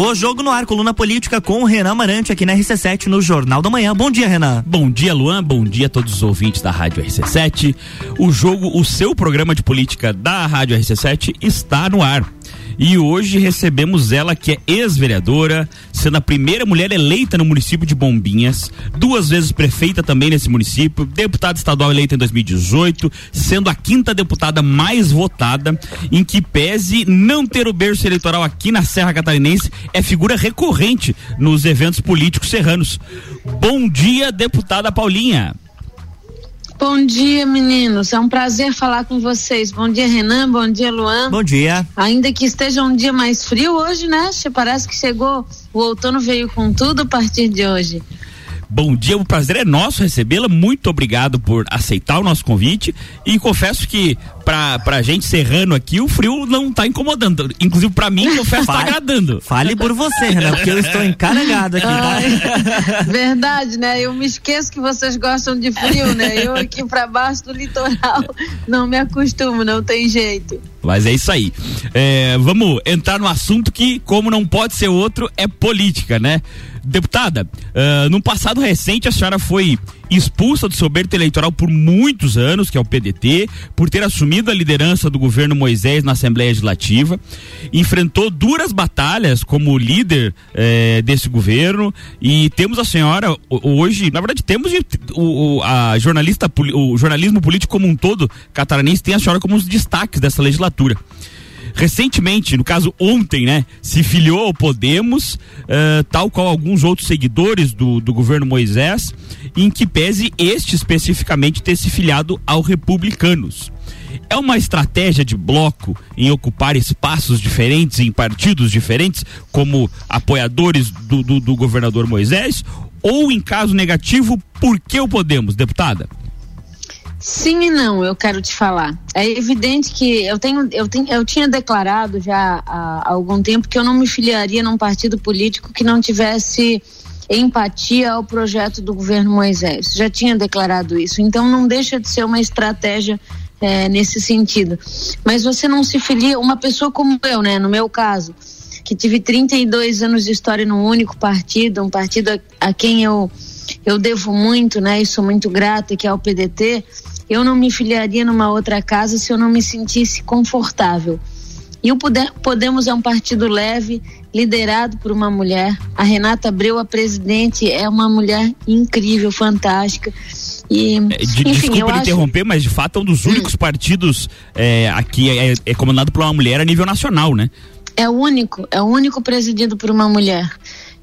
O Jogo no Ar, coluna política com o Renan Marante aqui na RC7 no Jornal da Manhã. Bom dia, Renan. Bom dia, Luan. Bom dia a todos os ouvintes da Rádio RC7. O jogo, o seu programa de política da Rádio RC7 está no ar. E hoje recebemos ela, que é ex-vereadora, sendo a primeira mulher eleita no município de Bombinhas, duas vezes prefeita também nesse município, deputada estadual eleita em 2018, sendo a quinta deputada mais votada, em que pese não ter o berço eleitoral aqui na Serra Catarinense, é figura recorrente nos eventos políticos serranos. Bom dia, deputada Paulinha. Bom dia, meninos. É um prazer falar com vocês. Bom dia, Renan. Bom dia, Luan. Bom dia. Ainda que esteja um dia mais frio hoje, né? Parece que chegou, o outono veio com tudo a partir de hoje. Bom dia, o prazer é nosso recebê-la. Muito obrigado por aceitar o nosso convite. E confesso que pra, pra gente serrano aqui, o frio não tá incomodando. Inclusive, pra mim, confesso, tá agradando. Fale por você, Renan, porque eu estou encarregado aqui, tá? Verdade, né? Eu me esqueço que vocês gostam de frio, né? Eu aqui pra baixo do litoral não me acostumo, não tem jeito. Mas é isso aí. É, vamos entrar no assunto que, como não pode ser outro, é política, né? Deputada, uh, passado recente a senhora foi expulsa do seu berto eleitoral por muitos anos, que é o PDT, por ter assumido a liderança do governo Moisés na Assembleia Legislativa, enfrentou duras batalhas como líder eh, desse governo e temos a senhora hoje, na verdade temos o, o, a jornalista, o jornalismo político como um todo catarinense tem a senhora como um dos destaques dessa legislatura recentemente, no caso ontem, né, se filiou ao Podemos, uh, tal qual alguns outros seguidores do, do governo Moisés, em que pese este especificamente ter se filiado ao Republicanos. É uma estratégia de bloco em ocupar espaços diferentes, em partidos diferentes, como apoiadores do, do, do governador Moisés? Ou, em caso negativo, por que o Podemos, deputada? Sim e não, eu quero te falar. É evidente que eu tenho, eu tenho, eu tinha declarado já há, algum tempo que eu não me filiaria num partido político que não tivesse empatia ao projeto do governo Moisés. Já tinha declarado isso. Então não deixa de ser uma estratégia é, nesse sentido. Mas você não se filia, uma pessoa como eu, né? No meu caso, que tive 32 anos de história num único partido, um partido a, a quem eu eu devo muito, né? E sou muito grata, que é o PDT. Eu não me filiaria numa outra casa se eu não me sentisse confortável. E o Podemos é um partido leve, liderado por uma mulher. A Renata Abreu, a presidente, é uma mulher incrível, fantástica. E, é, de, enfim, desculpa interromper, acho... mas de fato é um dos únicos hum. partidos é, aqui é, é comandado por uma mulher a nível nacional, né? É o único, é o único presidido por uma mulher.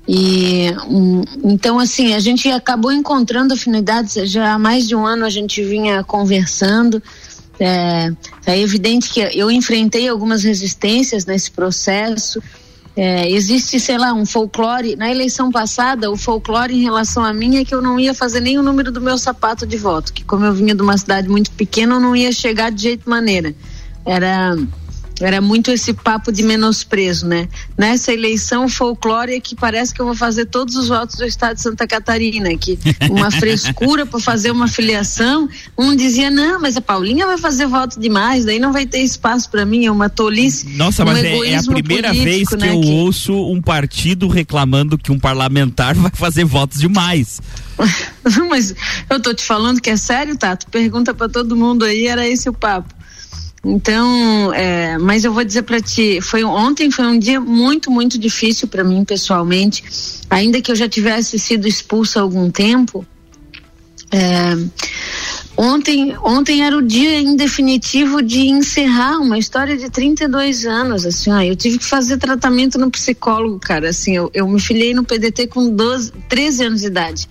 E um, então assim, a gente acabou encontrando afinidades, já há mais de um ano a gente vinha conversando. É, é evidente que eu enfrentei algumas resistências nesse processo. É, existe, sei lá, um folclore. Na eleição passada, o folclore em relação a mim é que eu não ia fazer nem o número do meu sapato de voto, que como eu vinha de uma cidade muito pequena, eu não ia chegar de jeito maneira. Era era muito esse papo de menosprezo, né? Nessa eleição, o folclore é que parece que eu vou fazer todos os votos do estado de Santa Catarina, que uma frescura para fazer uma filiação. Um dizia, não, mas a Paulinha vai fazer voto demais, daí não vai ter espaço para mim, é uma tolice. Nossa, um mas é, é, a primeira político, vez que né, eu que... ouço um partido reclamando que um parlamentar vai fazer votos demais. mas eu tô te falando que é sério, Tato. Pergunta para todo mundo aí, era esse o papo. Então, é, mas eu vou dizer para ti, foi ontem foi um dia muito muito difícil para mim pessoalmente, ainda que eu já tivesse sido expulsa há algum tempo. É, ontem, ontem era o dia em definitivo de encerrar uma história de 32 anos, assim, ó, eu tive que fazer tratamento no psicólogo, cara, assim, eu, eu me filiei no PDT com 12, 13 anos de idade.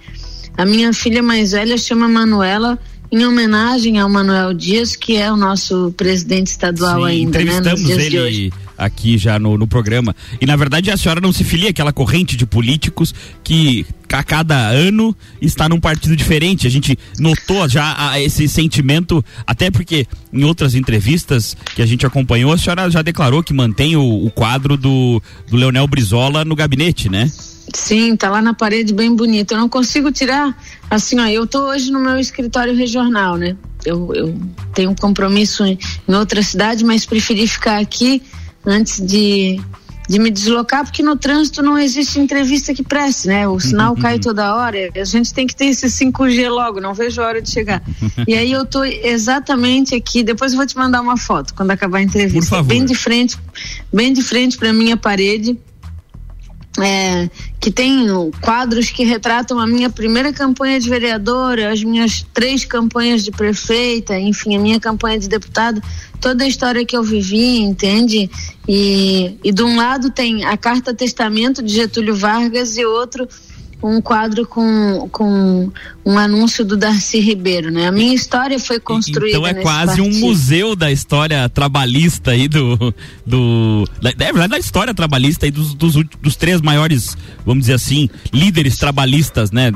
A minha filha mais velha chama Manuela, em homenagem ao Manuel Dias, que é o nosso presidente estadual Sim, ainda, né? Entrevistamos ele aqui já no, no programa. E na verdade a senhora não se filia aquela corrente de políticos que a cada ano está num partido diferente. A gente notou já esse sentimento, até porque em outras entrevistas que a gente acompanhou, a senhora já declarou que mantém o, o quadro do, do Leonel Brizola no gabinete, né? Sim, tá lá na parede bem bonito. Eu não consigo tirar, assim, ó, eu tô hoje no meu escritório regional, né? Eu, eu tenho um compromisso em, em outra cidade, mas preferi ficar aqui antes de de me deslocar, porque no trânsito não existe entrevista que preste, né? O sinal cai toda hora, a gente tem que ter esse 5G logo, não vejo a hora de chegar. E aí eu tô exatamente aqui, depois eu vou te mandar uma foto quando acabar a entrevista, bem de frente, bem de frente para minha parede é, que tem quadros que retratam a minha primeira campanha de vereadora, as minhas três campanhas de prefeita, enfim, a minha campanha de deputada, toda a história que eu vivi, entende? E, e de um lado tem a carta testamento de Getúlio Vargas e outro um quadro com, com um anúncio do Darcy Ribeiro, né? A minha história foi construída. Então é quase partido. um museu da história trabalhista aí do. do da, é verdade, da história trabalhista aí dos, dos, dos três maiores, vamos dizer assim, líderes trabalhistas, né?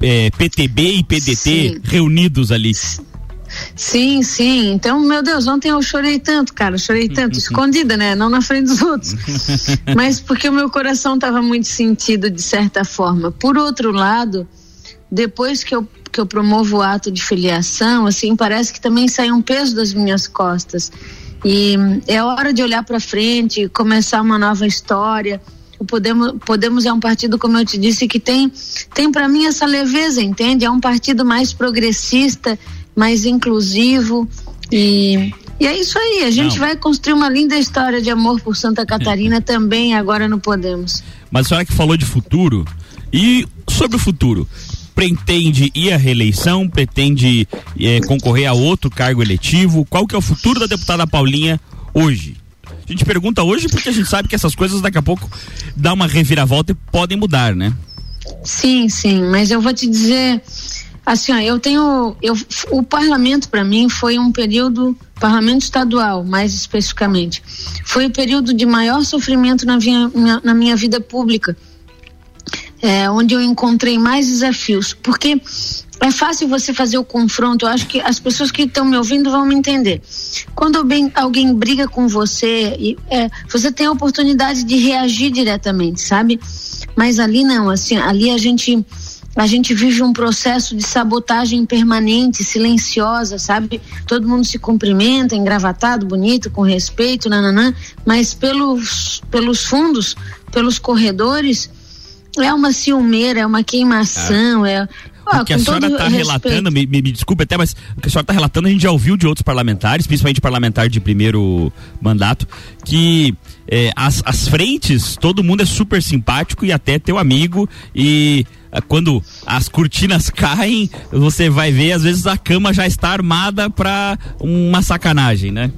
É, PTB e PDT Sim. reunidos ali. Sim, sim. Então, meu Deus, ontem eu chorei tanto, cara, chorei tanto, escondida, né? Não na frente dos outros. Mas porque o meu coração estava muito sentido de certa forma. Por outro lado, depois que eu que eu promovo o ato de filiação, assim, parece que também sai um peso das minhas costas. E é hora de olhar para frente, começar uma nova história. O Podemos, Podemos é um partido, como eu te disse, que tem, tem para mim essa leveza, entende? É um partido mais progressista, mais inclusivo e e é isso aí, a gente Não. vai construir uma linda história de amor por Santa Catarina também agora no Podemos. Mas a senhora que falou de futuro e sobre o futuro, pretende ir à reeleição, pretende é, concorrer a outro cargo eletivo? Qual que é o futuro da deputada Paulinha hoje? A gente pergunta hoje porque a gente sabe que essas coisas daqui a pouco dá uma reviravolta e podem mudar, né? Sim, sim, mas eu vou te dizer, Assim, ó, eu tenho. Eu, o parlamento, para mim, foi um período. Parlamento estadual, mais especificamente. Foi o período de maior sofrimento na minha, na minha vida pública. É, onde eu encontrei mais desafios. Porque é fácil você fazer o confronto. Eu acho que as pessoas que estão me ouvindo vão me entender. Quando alguém, alguém briga com você, e, é, você tem a oportunidade de reagir diretamente, sabe? Mas ali não, assim, ali a gente a gente vive um processo de sabotagem permanente, silenciosa, sabe? Todo mundo se cumprimenta, engravatado, bonito, com respeito, nananã, mas pelos, pelos fundos, pelos corredores, é uma ciumeira, é uma queimação, é, ah, o que a senhora está relatando, me, me, me desculpe até, mas o que a senhora está relatando, a gente já ouviu de outros parlamentares, principalmente parlamentar de primeiro mandato, que é, as, as frentes, todo mundo é super simpático e até teu amigo e quando as cortinas caem, você vai ver, às vezes a cama já está armada para uma sacanagem, né?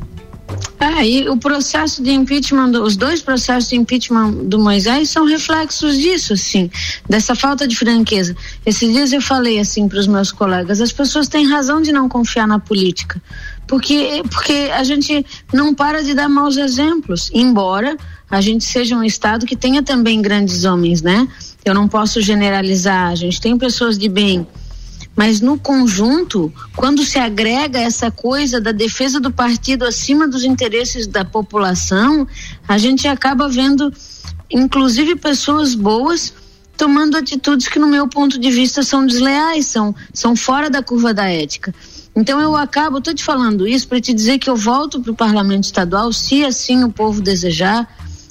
É, e o processo de impeachment, os dois processos de impeachment do Moisés são reflexos disso, assim, dessa falta de franqueza. Esses dias eu falei assim para os meus colegas, as pessoas têm razão de não confiar na política, porque porque a gente não para de dar maus exemplos, embora a gente seja um estado que tenha também grandes homens, né? Eu não posso generalizar, a gente tem pessoas de bem, mas no conjunto, quando se agrega essa coisa da defesa do partido acima dos interesses da população, a gente acaba vendo, inclusive, pessoas boas tomando atitudes que, no meu ponto de vista, são desleais, são, são fora da curva da ética. Então eu acabo, estou te falando isso para te dizer que eu volto para o parlamento estadual, se assim o povo desejar,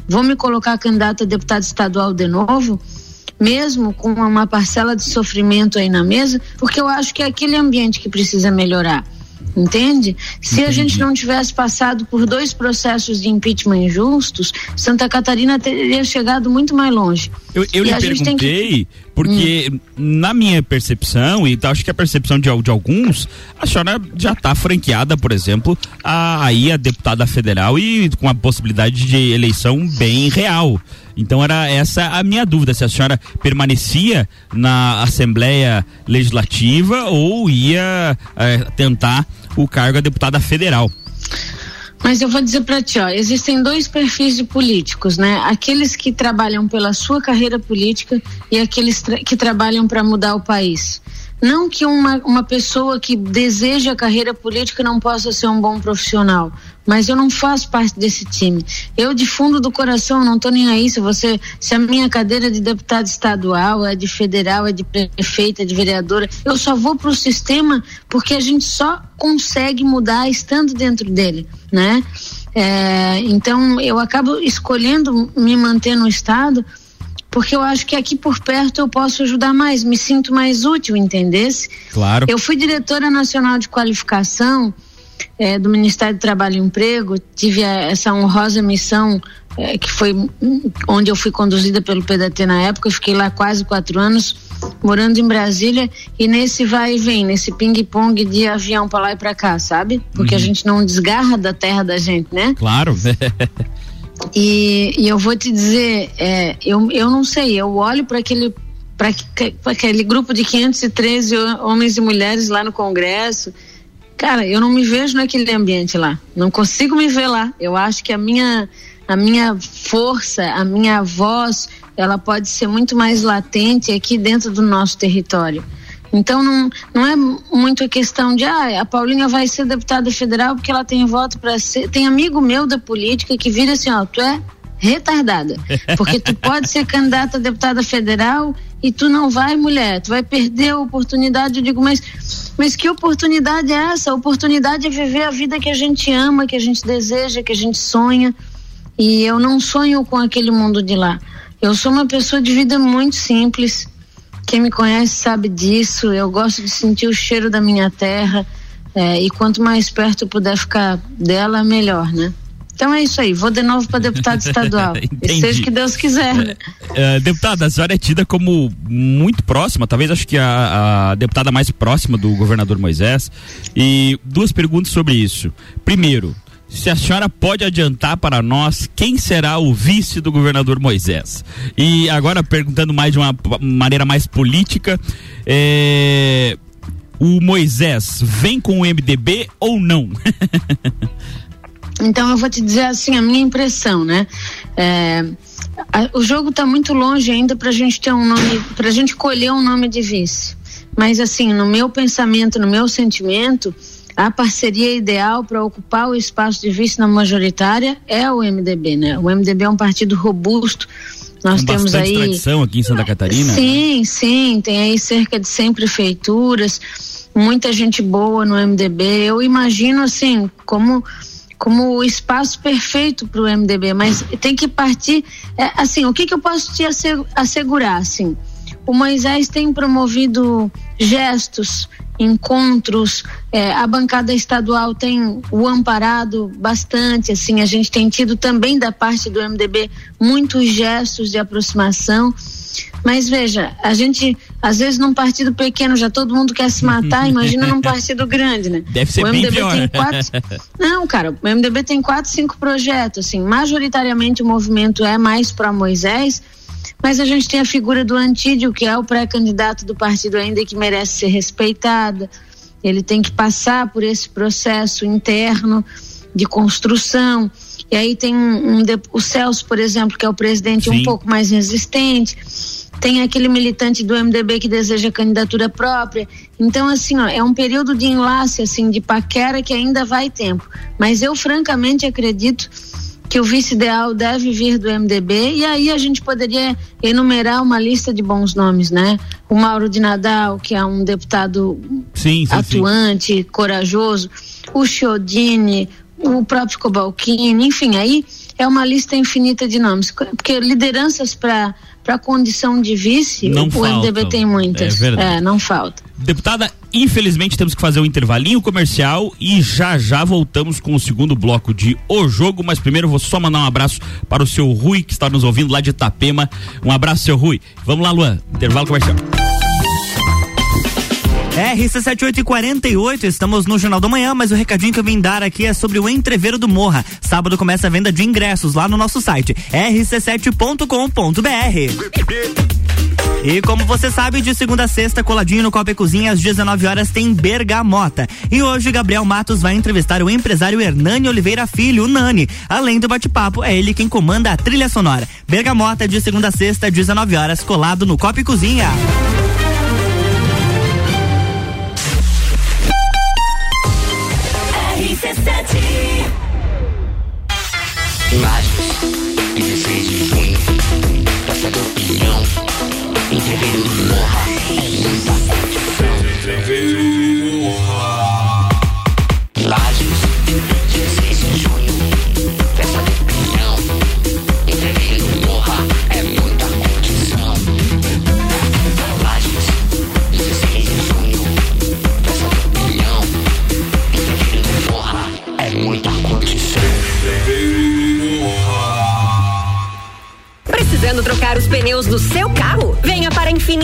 vou me colocar candidata a deputado estadual de novo mesmo com uma parcela de sofrimento aí na mesa, porque eu acho que é aquele ambiente que precisa melhorar. Entende? Se Entendi. a gente não tivesse passado por dois processos de impeachment injustos, Santa Catarina teria chegado muito mais longe. Eu, eu lhe perguntei, que... porque hum. na minha percepção, e acho que a percepção de, de alguns, a senhora já está franqueada, por exemplo, a, aí a deputada federal e com a possibilidade de eleição bem real. Então era essa a minha dúvida, se a senhora permanecia na Assembleia Legislativa ou ia é, tentar o cargo a deputada federal. Mas eu vou dizer para ti, ó, existem dois perfis de políticos, né? Aqueles que trabalham pela sua carreira política e aqueles tra que trabalham para mudar o país. Não que uma, uma pessoa que deseja a carreira política não possa ser um bom profissional, mas eu não faço parte desse time. Eu, de fundo do coração, não estou nem aí se você, se a minha cadeira é de deputado estadual, é de federal, é de prefeita, é de vereadora, eu só vou para o sistema porque a gente só consegue mudar estando dentro dele, né? É, então eu acabo escolhendo me manter no estado porque eu acho que aqui por perto eu posso ajudar mais, me sinto mais útil, entendesse? Claro. Eu fui diretora nacional de qualificação é, do Ministério do Trabalho e Emprego, tive essa honrosa missão é, que foi onde eu fui conduzida pelo PDT na época, eu fiquei lá quase quatro anos morando em Brasília e nesse vai e vem, nesse ping-pong de avião para lá e para cá, sabe? Porque uhum. a gente não desgarra da terra da gente, né? Claro. E, e eu vou te dizer, é, eu, eu não sei, eu olho para aquele para aquele grupo de 513 homens e mulheres lá no Congresso. Cara, eu não me vejo naquele ambiente lá. Não consigo me ver lá. Eu acho que a minha a minha força, a minha voz, ela pode ser muito mais latente aqui dentro do nosso território. Então não, não é muito a questão de ah, a Paulinha vai ser deputada federal porque ela tem voto para ser. Tem amigo meu da política que vira assim, ó, tu é retardada. Porque tu pode ser candidata a deputada federal e tu não vai, mulher, tu vai perder a oportunidade. Eu digo, mas, mas que oportunidade é essa? A oportunidade é viver a vida que a gente ama, que a gente deseja, que a gente sonha. E eu não sonho com aquele mundo de lá. Eu sou uma pessoa de vida muito simples. Quem me conhece sabe disso. Eu gosto de sentir o cheiro da minha terra. É, e quanto mais perto eu puder ficar dela, melhor, né? Então é isso aí, vou de novo para deputado estadual. e seja que Deus quiser. É, é, deputada, a senhora é tida como muito próxima, talvez acho que a, a, deputada mais próxima do governador Moisés. E duas perguntas sobre isso. Primeiro, se a senhora pode adiantar para nós quem será o vice do governador Moisés. E agora perguntando mais de uma maneira mais política, é, o Moisés vem com o MDB ou não? então eu vou te dizer assim a minha impressão, né? É, a, o jogo está muito longe ainda para a gente ter um nome, para a gente colher um nome de vice. Mas assim, no meu pensamento, no meu sentimento, a parceria ideal para ocupar o espaço de vice na majoritária é o MDB, né? O MDB é um partido robusto. Nós Com temos aí tradição aqui em Santa Catarina. Sim, né? sim, tem aí cerca de 100 prefeituras, muita gente boa no MDB. Eu imagino assim, como como o espaço perfeito para o MDB, mas tem que partir, é, assim, o que, que eu posso te assegurar, assim? O Moisés tem promovido gestos, encontros, é, a bancada estadual tem o amparado bastante, assim, a gente tem tido também da parte do MDB muitos gestos de aproximação. Mas veja, a gente, às vezes num partido pequeno já todo mundo quer se matar, imagina num partido grande, né? Deve ser o MDB pior. tem quatro. Não, cara, o MDB tem quatro, cinco projetos, assim, majoritariamente o movimento é mais para Moisés, mas a gente tem a figura do Antídio, que é o pré-candidato do partido ainda que merece ser respeitado. Ele tem que passar por esse processo interno de construção. E aí tem um, um, o Celso, por exemplo, que é o presidente Sim. um pouco mais resistente. Tem aquele militante do MDB que deseja candidatura própria. Então, assim, ó, é um período de enlace, assim, de paquera que ainda vai tempo. Mas eu, francamente, acredito que o vice ideal deve vir do MDB e aí a gente poderia enumerar uma lista de bons nomes, né? O Mauro de Nadal, que é um deputado sim, sim, atuante, sim. corajoso, o Chiodini, o próprio Cobalcini, enfim, aí é uma lista infinita de nomes, porque lideranças para para condição de vice, não o faltam. MDB tem muitas. É, é, não falta. Deputada, infelizmente temos que fazer um intervalinho comercial e já já voltamos com o segundo bloco de O Jogo, mas primeiro vou só mandar um abraço para o seu Rui que está nos ouvindo lá de Itapema. Um abraço, seu Rui. Vamos lá, Luan. Intervalo comercial. RC7848, estamos no Jornal da Manhã, mas o recadinho que eu vim dar aqui é sobre o Entreveiro do Morra. Sábado começa a venda de ingressos lá no nosso site rc7.com.br. E como você sabe, de segunda a sexta, coladinho no Copa e Cozinha, às 19 horas, tem Bergamota. E hoje, Gabriel Matos vai entrevistar o empresário Hernani Oliveira Filho, o Nani. Além do bate-papo, é ele quem comanda a trilha sonora. Bergamota, de segunda a sexta, 19 horas, colado no Copa e Cozinha. Imagens, 16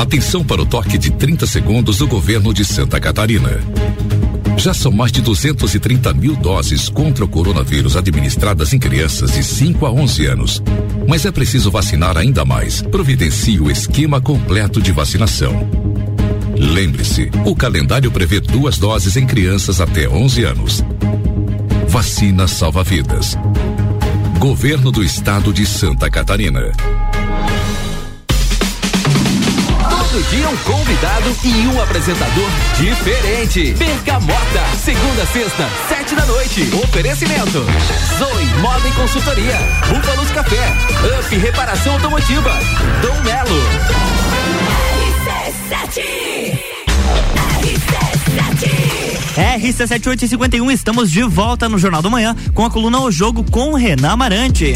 Atenção para o toque de 30 segundos do governo de Santa Catarina. Já são mais de 230 mil doses contra o coronavírus administradas em crianças de 5 a 11 anos. Mas é preciso vacinar ainda mais. Providencie o esquema completo de vacinação. Lembre-se, o calendário prevê duas doses em crianças até 11 anos. Vacina salva vidas. Governo do Estado de Santa Catarina. Todo dia um convidado e um apresentador diferente. Bergamota, segunda, sexta, sete da noite. Oferecimento: Zoe Moda e Consultoria, Búfalos Café, Up Reparação Automotiva, Dom Melo. RC7851, estamos de volta no Jornal do Manhã com a coluna O Jogo com Renan Amarante.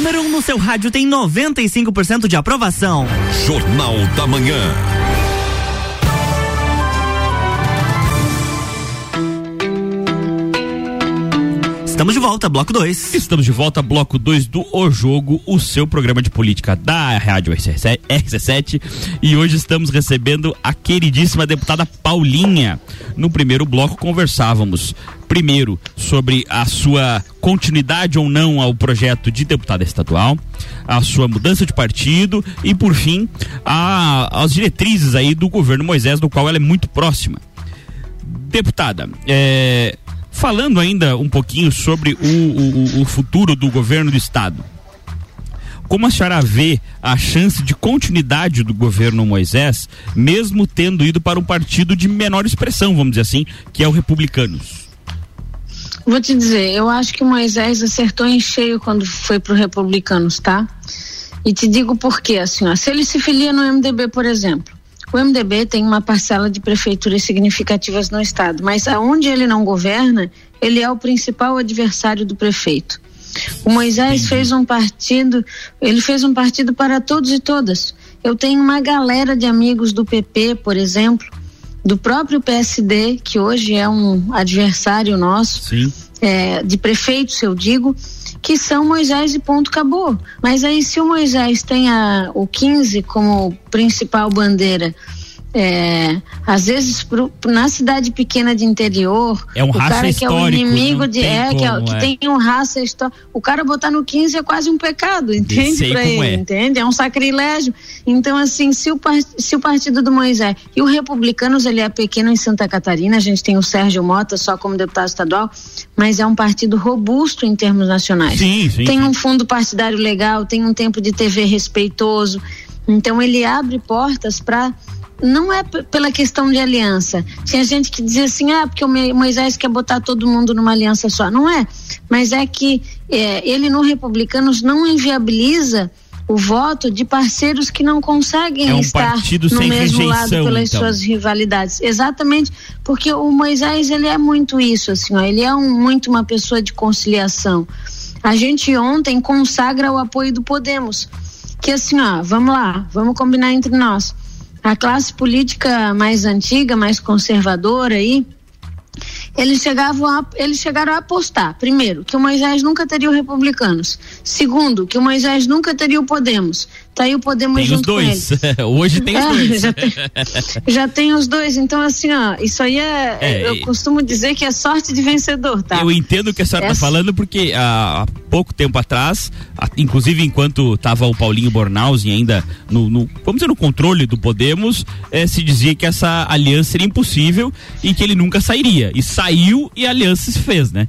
Número 1 um no seu rádio tem 95% de aprovação. Jornal da Manhã. Estamos de volta, bloco 2. Estamos de volta, bloco 2 do O Jogo, o seu programa de política da Rádio RC7. E hoje estamos recebendo a queridíssima deputada Paulinha. No primeiro bloco conversávamos primeiro sobre a sua continuidade ou não ao projeto de deputada estadual, a sua mudança de partido e por fim a, as diretrizes aí do governo Moisés, do qual ela é muito próxima. Deputada, é, falando ainda um pouquinho sobre o, o, o futuro do governo do estado, como a senhora vê a chance de continuidade do governo Moisés, mesmo tendo ido para um partido de menor expressão, vamos dizer assim, que é o Republicanos? Vou te dizer, eu acho que o Moisés acertou em cheio quando foi para o Republicanos, tá? E te digo por quê, assim, ó, se ele se filia no MDB, por exemplo, o MDB tem uma parcela de prefeituras significativas no estado, mas aonde ele não governa, ele é o principal adversário do prefeito. O Moisés fez um partido, ele fez um partido para todos e todas. Eu tenho uma galera de amigos do PP, por exemplo, do próprio PSD, que hoje é um adversário nosso, é, de prefeitos, eu digo, que são Moisés e ponto acabou. Mas aí se o Moisés tem a, o 15 como principal bandeira é, às vezes pro, na cidade pequena de interior, é um o raça cara que é o inimigo de é, como, que, é, que é. tem um raça histórico, o cara botar no 15 é quase um pecado, entende para como ele, é. entende? É um sacrilégio. Então assim, se o, se o partido do Moisés e o Republicanos ele é pequeno em Santa Catarina, a gente tem o Sérgio Mota só como deputado estadual, mas é um partido robusto em termos nacionais. Sim, sim, tem sim. um fundo partidário legal, tem um tempo de TV respeitoso. Então ele abre portas para não é pela questão de aliança. Tinha gente que dizia assim, ah, porque o Moisés quer botar todo mundo numa aliança só. Não é. Mas é que é, ele no Republicanos não inviabiliza o voto de parceiros que não conseguem É um estar no mesmo lado rejeição, pelas então. suas rivalidades. Exatamente, porque o Moisés ele é muito isso, assim, ó, ele é um, muito uma pessoa de conciliação. A gente ontem consagra o apoio do Podemos, que assim, ó, vamos lá, vamos combinar entre nós. A classe política mais antiga, mais conservadora aí, eles chegavam a, eles chegaram a apostar, primeiro, que o Moisés nunca teria o Republicanos. Segundo, que o Moisés nunca teria o Podemos. Tá aí o Podemos Tem os junto com dois. Hoje tem os É, dois. já tem- Já tem os dois, então assim, ó, isso aí é, É, eu costumo dizer que é sorte de vencedor, tá? Eu entendo o que a senhora está falando, porque ah, há pouco tempo atrás, a- inclusive enquanto estava o Paulinho Bornhausen ainda no, no- vamos dizer, no controle do Podemos, eh, se dizia que essa aliança seria impossível e que ele nunca sairia. E saiu e a aliança se fez, né?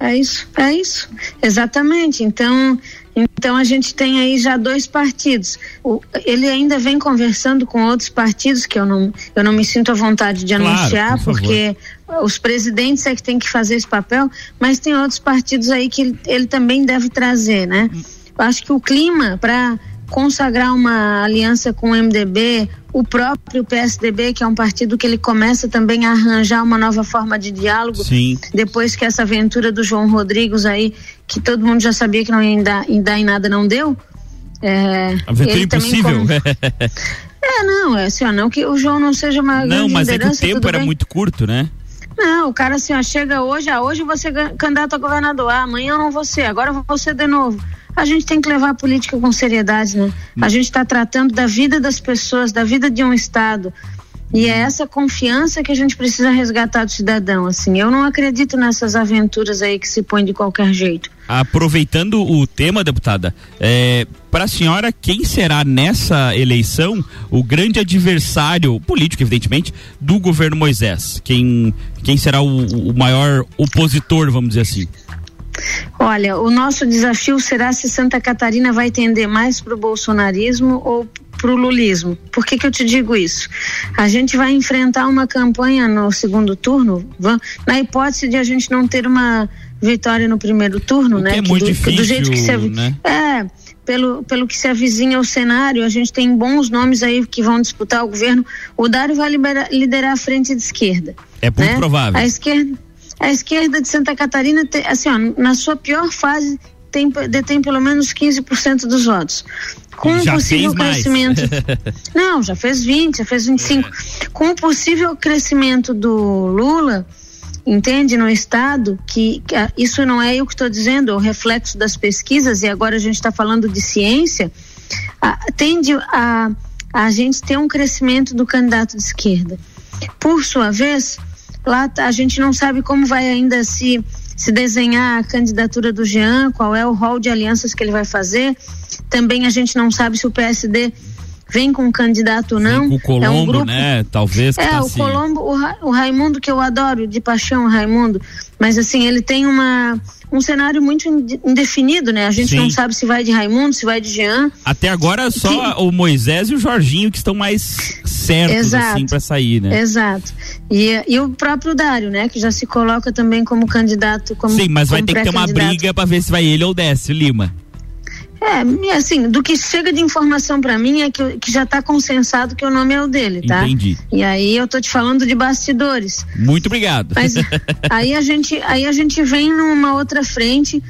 É isso, é isso, exatamente. Então, então a gente tem aí já dois partidos. O- ele ainda vem conversando com outros partidos que eu não, eu não me sinto à vontade de Claro, anunciar, por porque os presidentes é que tem que fazer esse papel, mas tem outros partidos aí que ele, ele também deve trazer, né? Eu acho que o clima para consagrar uma aliança com o MDB, o próprio PSDB, que é um partido que ele começa também a arranjar uma nova forma de diálogo, Sim. depois que essa aventura do João Rodrigues aí, que todo mundo já sabia que não ia dar, ia dar em nada, não deu. É, Aventura impossível. come- É, não, é assim, ó, não que o João não seja uma Não, mas é que o tempo era bem. muito curto, né? Não, o cara assim, ó, chega hoje, ah, hoje você candidato a governador, ah, amanhã eu não vou ser, agora eu vou ser de novo. A gente tem que levar a política com seriedade, né? A gente está tratando da vida das pessoas, da vida de um estado. E é essa confiança que a gente precisa resgatar do cidadão, assim. Eu não acredito nessas aventuras aí que se põem de qualquer jeito. Aproveitando o tema, deputada, é, para a senhora, quem será nessa eleição o grande adversário político, evidentemente, do governo Moisés? Quem, quem será o, o maior opositor, vamos dizer assim? Olha, o nosso desafio será se Santa Catarina vai tender mais para o bolsonarismo ou para o lulismo. Por que, que eu te digo isso? A gente vai enfrentar uma campanha no segundo turno, na hipótese de a gente não ter uma vitória no primeiro turno, O que né? é muito do, difícil, do jeito que se né? É, pelo, pelo que se avizinha o cenário, a gente tem bons nomes aí que vão disputar o governo. O Dário vai libera- liderar a frente de esquerda. É muito né? provável. A esquerda, a esquerda de Santa Catarina, tem, assim, ó, na sua pior fase, tem, detém pelo menos 15% dos votos. Com um Já possível crescimento. Não, já fez 20, já fez 25. Com o possível crescimento do Lula, entende, no Estado, que, que a- isso não é eu que estou dizendo, é o reflexo das pesquisas, e agora a gente está falando de ciência, a- tende a, a gente ter um crescimento do candidato de esquerda. Por sua vez, lá a gente não sabe como vai ainda se, se desenhar a candidatura do Jean, qual é o rol de alianças que ele vai fazer. Também a gente não sabe se o PSD vem com um candidato ou não. Vem com o é um Colombo, grupo né? Talvez que é, tá o se- Colombo, o, Ra- o Raimundo, que eu adoro, de paixão, o Raimundo. Mas assim, ele tem uma, um cenário muito inde- indefinido, né? A gente Sim. não sabe se vai de Raimundo, se vai de Jean. Até agora só o Moisés e o Jorginho que estão mais certos Exato. assim para sair, né? Exato. E, e o próprio Dário, né? Que já se coloca também como candidato. Como, Sim, mas vai como ter que ter uma briga para ver se vai ele ou desce, Lima. É, assim, do que chega de informação pra mim é que, que já tá consensado que o nome é o dele, tá? Entendi. E aí eu tô te falando de bastidores. Muito obrigado. Mas aí a gente, aí a gente vem numa outra frente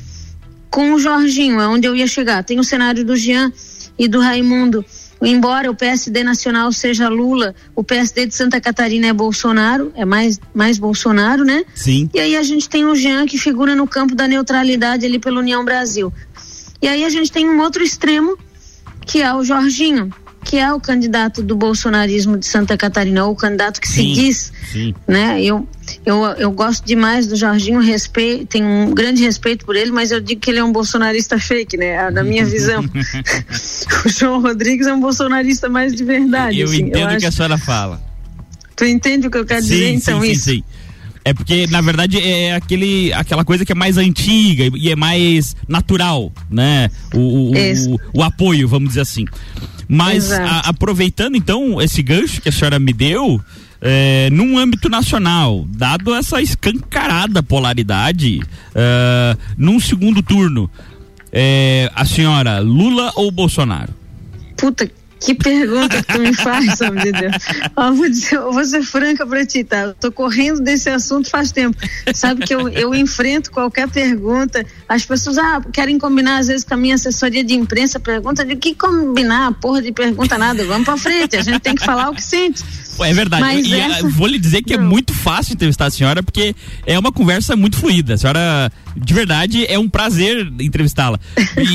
com o Jorginho, é onde eu ia chegar. Tem o cenário do Jean e do Raimundo. Embora o PSD nacional seja Lula, o PSD de Santa Catarina é Bolsonaro, é mais, mais Bolsonaro, né? Sim. E aí a gente tem o Jean que figura no campo da neutralidade ali pela União Brasil. E aí a gente tem um outro extremo, que é o Jorginho, que é o candidato do bolsonarismo de Santa Catarina, ou o candidato que Sim, se diz sim. né? Eu, eu, eu gosto demais do Jorginho, respeito, tenho um grande respeito por ele, mas eu digo que ele é um bolsonarista fake, né? Na minha visão. o João Rodrigues é um bolsonarista mais de verdade. Eu assim, entendo o que acho. a senhora fala. Tu entende o que eu quero dizer? Sim, Então, sim, isso. sim, sim. É porque, na verdade, é aquele, aquela coisa que é mais antiga e é mais natural, né? O, o, o, o apoio, vamos dizer assim. Mas, a- aproveitando, então, esse gancho que a senhora me deu, é, num âmbito nacional, dado essa escancarada polaridade, é, num segundo turno, É, a senhora, Lula ou Bolsonaro? Puta, que pergunta que tu me faz, de Deus. Ó, vou, dizer, eu vou ser franca pra ti, tá? Eu tô correndo desse assunto faz tempo. Sabe que eu, eu enfrento qualquer pergunta. As pessoas ah, querem combinar, às vezes, com a minha assessoria de imprensa, pergunta de que combinar, porra de pergunta nada. Vamos pra frente, a gente tem que falar o que sente. É verdade. Mas e essa- ah, vou lhe dizer que é Não. muito fácil entrevistar a senhora, porque é uma conversa muito fluida. A senhora, de verdade, é um prazer entrevistá-la.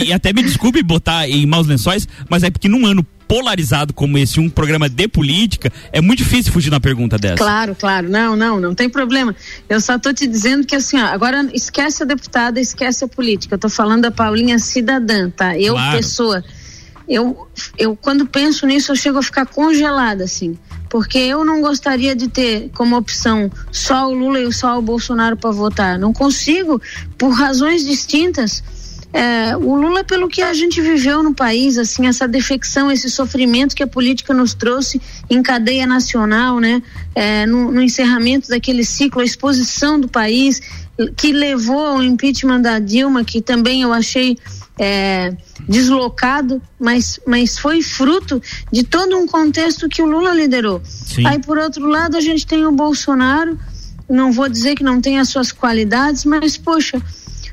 E, até me desculpe botar em maus lençóis, mas é porque num ano polarizado como esse, um programa de política, é muito difícil fugir uma pergunta dessa. Claro, claro. Não, não, não tem problema. Eu só tô te dizendo que assim, ó, agora esquece a deputada, esquece a política. Eu tô falando da Paulinha cidadã, tá? Eu, Claro. pessoa. Eu, eu, quando penso nisso, eu chego a ficar congelada, assim. Porque eu não gostaria de ter como opção só o Lula e só o Bolsonaro para votar. Não consigo, por razões distintas. É, o Lula, pelo que a gente viveu no país, assim, essa defecção, esse sofrimento que a política nos trouxe em cadeia nacional, né? É, no, no encerramento daquele ciclo, a exposição do país que levou ao impeachment da Dilma, que também eu achei é, deslocado, mas, mas foi fruto de todo um contexto que o Lula liderou. Sim. Aí, por outro lado, a gente tem o Bolsonaro, não vou dizer que não tem as suas qualidades, mas, poxa,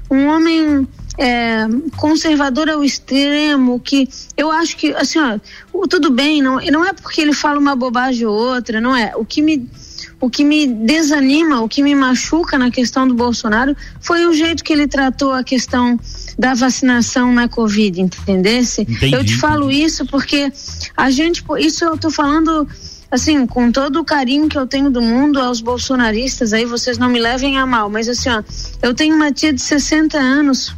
um homem é, conservador ao extremo, que eu acho que, assim, ó, tudo bem, não, não é porque ele fala uma bobagem ou outra, não é. O que me. O que me desanima, o que me machuca na questão do Bolsonaro foi o jeito que ele tratou a questão da vacinação na Covid, entendesse? Entendi, Eu te falo isso porque a gente, isso eu tô falando assim, com todo o carinho que eu tenho do mundo aos bolsonaristas, aí vocês não me levem a mal, mas assim, ó, eu tenho uma tia de 60 anos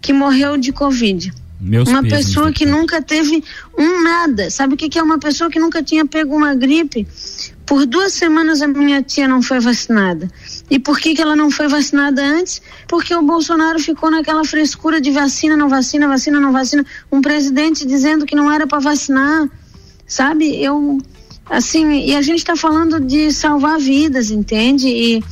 que morreu de Covid. Meus uma pêsames, pessoa que nunca teve um nada. Sabe o que, que é uma pessoa que nunca tinha pego uma gripe? Por duas semanas a minha tia não foi vacinada. E por que, que ela não foi vacinada antes? Porque o Bolsonaro ficou naquela frescura de vacina, não vacina, vacina, não vacina. Um presidente dizendo que não era para vacinar. Sabe? Eu. Assim, e a gente está falando de salvar vidas, entende? E.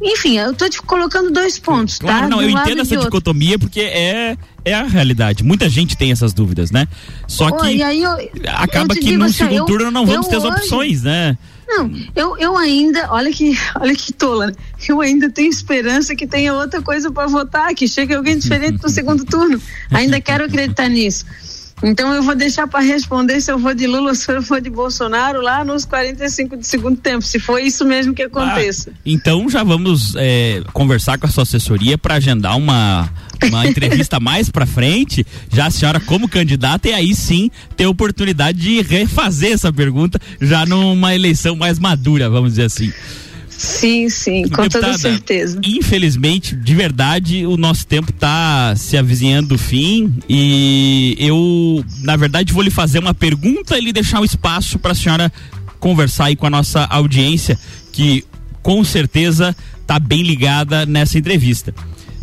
Enfim, eu tô te colocando dois pontos, Claro, tá? não, eu entendo essa de outro. dicotomia porque é, é a realidade. Muita gente tem essas dúvidas, né? Só Ô, que aí eu- acaba eu que no assim, segundo eu- turno não vamos ter as hoje- opções, né? Não, eu, eu ainda, olha que, olha que tola, né? eu ainda tenho esperança que tenha outra coisa para votar, que chegue alguém diferente no segundo turno. Ainda quero acreditar nisso. Então eu vou deixar para responder se eu vou de Lula ou se eu vou de Bolsonaro lá nos 45 do segundo tempo, se for isso mesmo que aconteça. Ah, então já vamos é, conversar com a sua assessoria para agendar uma, uma entrevista mais para frente, já a senhora como candidata e aí sim ter oportunidade de refazer essa pergunta já numa eleição mais madura, vamos dizer assim. Sim, sim, com toda Deputada, certeza. Infelizmente, de verdade, o nosso tempo está se avizinhando do fim e eu, na verdade, vou lhe fazer uma pergunta e lhe deixar um espaço para a senhora conversar aí com a nossa audiência, que com certeza está bem ligada nessa entrevista.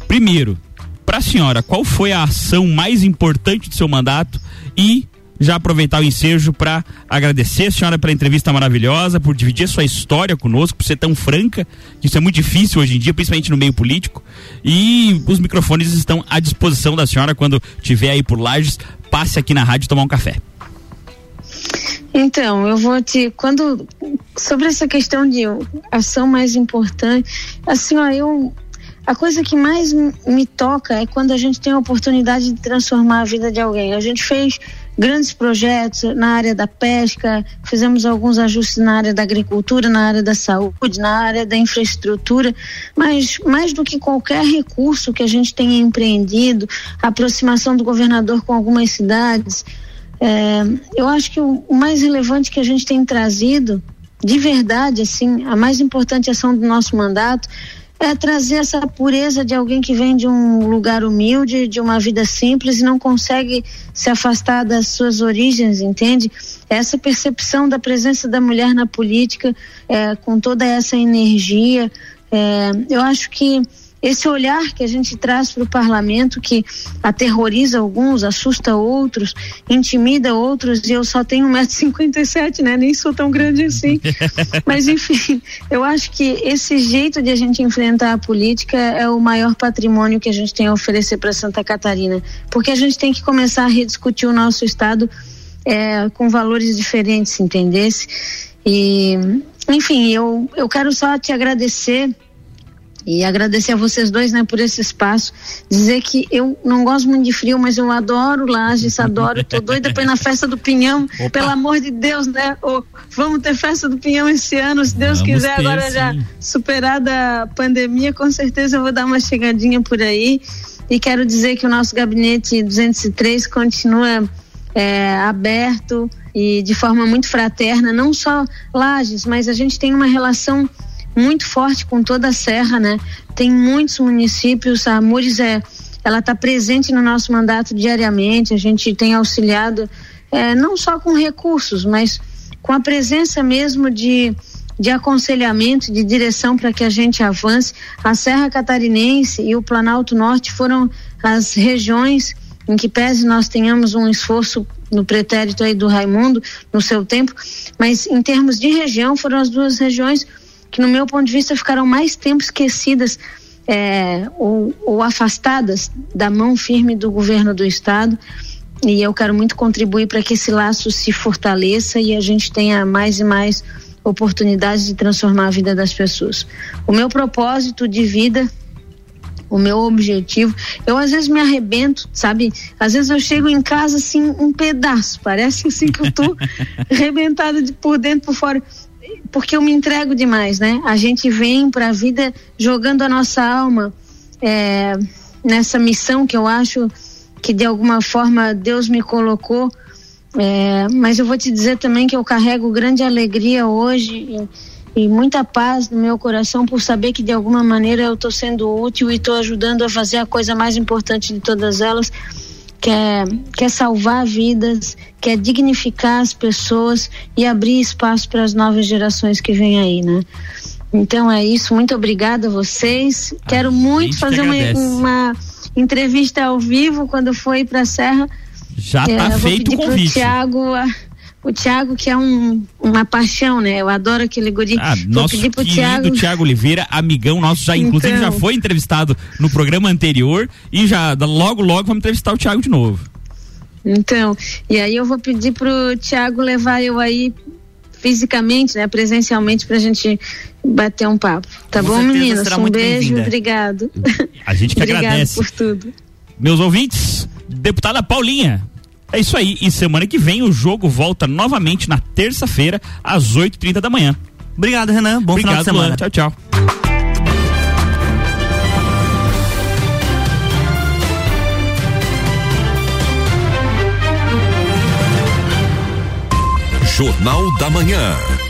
Primeiro, para a senhora, qual foi a ação mais importante do seu mandato e já aproveitar o ensejo para agradecer a senhora pela entrevista maravilhosa, por dividir sua história conosco, por ser tão franca, que isso é muito difícil hoje em dia, principalmente no meio político. E os microfones estão à disposição da senhora quando tiver aí por Lages, passe aqui na rádio tomar um café. Então, eu vou te. Quando. Sobre essa questão de ação mais importante, assim, ó, eu. A coisa que mais me toca é quando a gente tem a oportunidade de transformar a vida de alguém. A gente fez grandes projetos na área da pesca, fizemos alguns ajustes na área da agricultura, na área da saúde, na área da infraestrutura, mas mais do que qualquer recurso que a gente tenha empreendido, a aproximação do governador com algumas cidades, é, eu acho que o, o mais relevante que a gente tem trazido, de verdade, assim, a mais importante ação do nosso mandato é trazer essa pureza de alguém que vem de um lugar humilde, de uma vida simples e não consegue se afastar das suas origens, entende? Essa percepção da presença da mulher na política, é, com toda essa energia, é, eu acho que esse olhar que a gente traz para o parlamento que aterroriza alguns, assusta outros, intimida outros, e eu só tenho 1,57m, né? Nem sou tão grande assim. Mas enfim, eu acho que esse jeito de a gente enfrentar a política é o maior patrimônio que a gente tem a oferecer para Santa Catarina, porque a gente tem que começar a rediscutir o nosso estado é, com valores diferentes, entendesse? E enfim, eu, eu quero só te agradecer e agradecer a vocês dois, né, por esse espaço. Dizer que eu não gosto muito de frio, mas eu adoro Lages, adoro, tô doida pra ir na festa do Pinhão, Opa. pelo amor de Deus, né? Oh, vamos ter festa do Pinhão esse ano, se Deus vamos quiser, ter, agora sim. já superada a pandemia, com certeza eu vou dar uma chegadinha por aí. E quero dizer que o nosso gabinete 203 continua é, aberto e de forma muito fraterna, não só Lages, mas a gente tem uma relação muito forte com toda a Serra, né? Tem muitos municípios, a Mures é, ela está presente no nosso mandato diariamente, a gente tem auxiliado é, não só com recursos, mas com a presença mesmo de, de aconselhamento, de direção para que a gente avance. A Serra Catarinense e o Planalto Norte foram as regiões em que pese nós tenhamos um esforço no pretérito aí do Raimundo, no seu tempo, mas em termos de região, foram as duas regiões que, no meu ponto de vista, ficaram mais tempo esquecidas é, ou, ou afastadas da mão firme do governo do Estado. E eu quero muito contribuir para que esse laço se fortaleça e a gente tenha mais e mais oportunidades de transformar a vida das pessoas. O meu propósito de vida o meu objetivo. Eu às vezes me arrebento, sabe? Às vezes eu chego em casa assim, um pedaço, parece assim que eu tô arrebentada de por dentro, por fora. Porque eu me entrego demais, né? A gente vem para a vida jogando a nossa alma é, nessa missão que eu acho que de alguma forma Deus me colocou. É, mas eu vou te dizer também que eu carrego grande alegria hoje e muita paz no meu coração por saber que de alguma maneira eu estou sendo útil e estou ajudando a fazer a coisa mais importante de todas elas, que é, que é salvar vidas, que é dignificar as pessoas e abrir espaço para as novas gerações que vêm aí, né? Então é isso, muito obrigada a vocês. Quero muito fazer uma, uma, entrevista ao vivo quando for para a Serra. Já está é, feito o convite. Tiago o Thiago, que é um, uma paixão, né? Eu adoro aquele guri. Ah, nosso querido Thiago... Thiago Oliveira, amigão nosso, já inclusive então... já foi entrevistado no programa anterior e já logo, logo vamos entrevistar o Thiago de novo. Então, e aí eu vou pedir pro Thiago levar eu aí fisicamente, né, presencialmente pra gente bater um papo. Tá Com bom, meninas? Um beijo, obrigado. A gente que agradece. por tudo. Meus ouvintes, deputada Paulinha, é isso aí. E semana que vem o jogo volta novamente na terça-feira, às 8h30 da manhã. Obrigado, Renan. Bom Obrigado, final de semana. Luan. Tchau, tchau. Jornal da Manhã.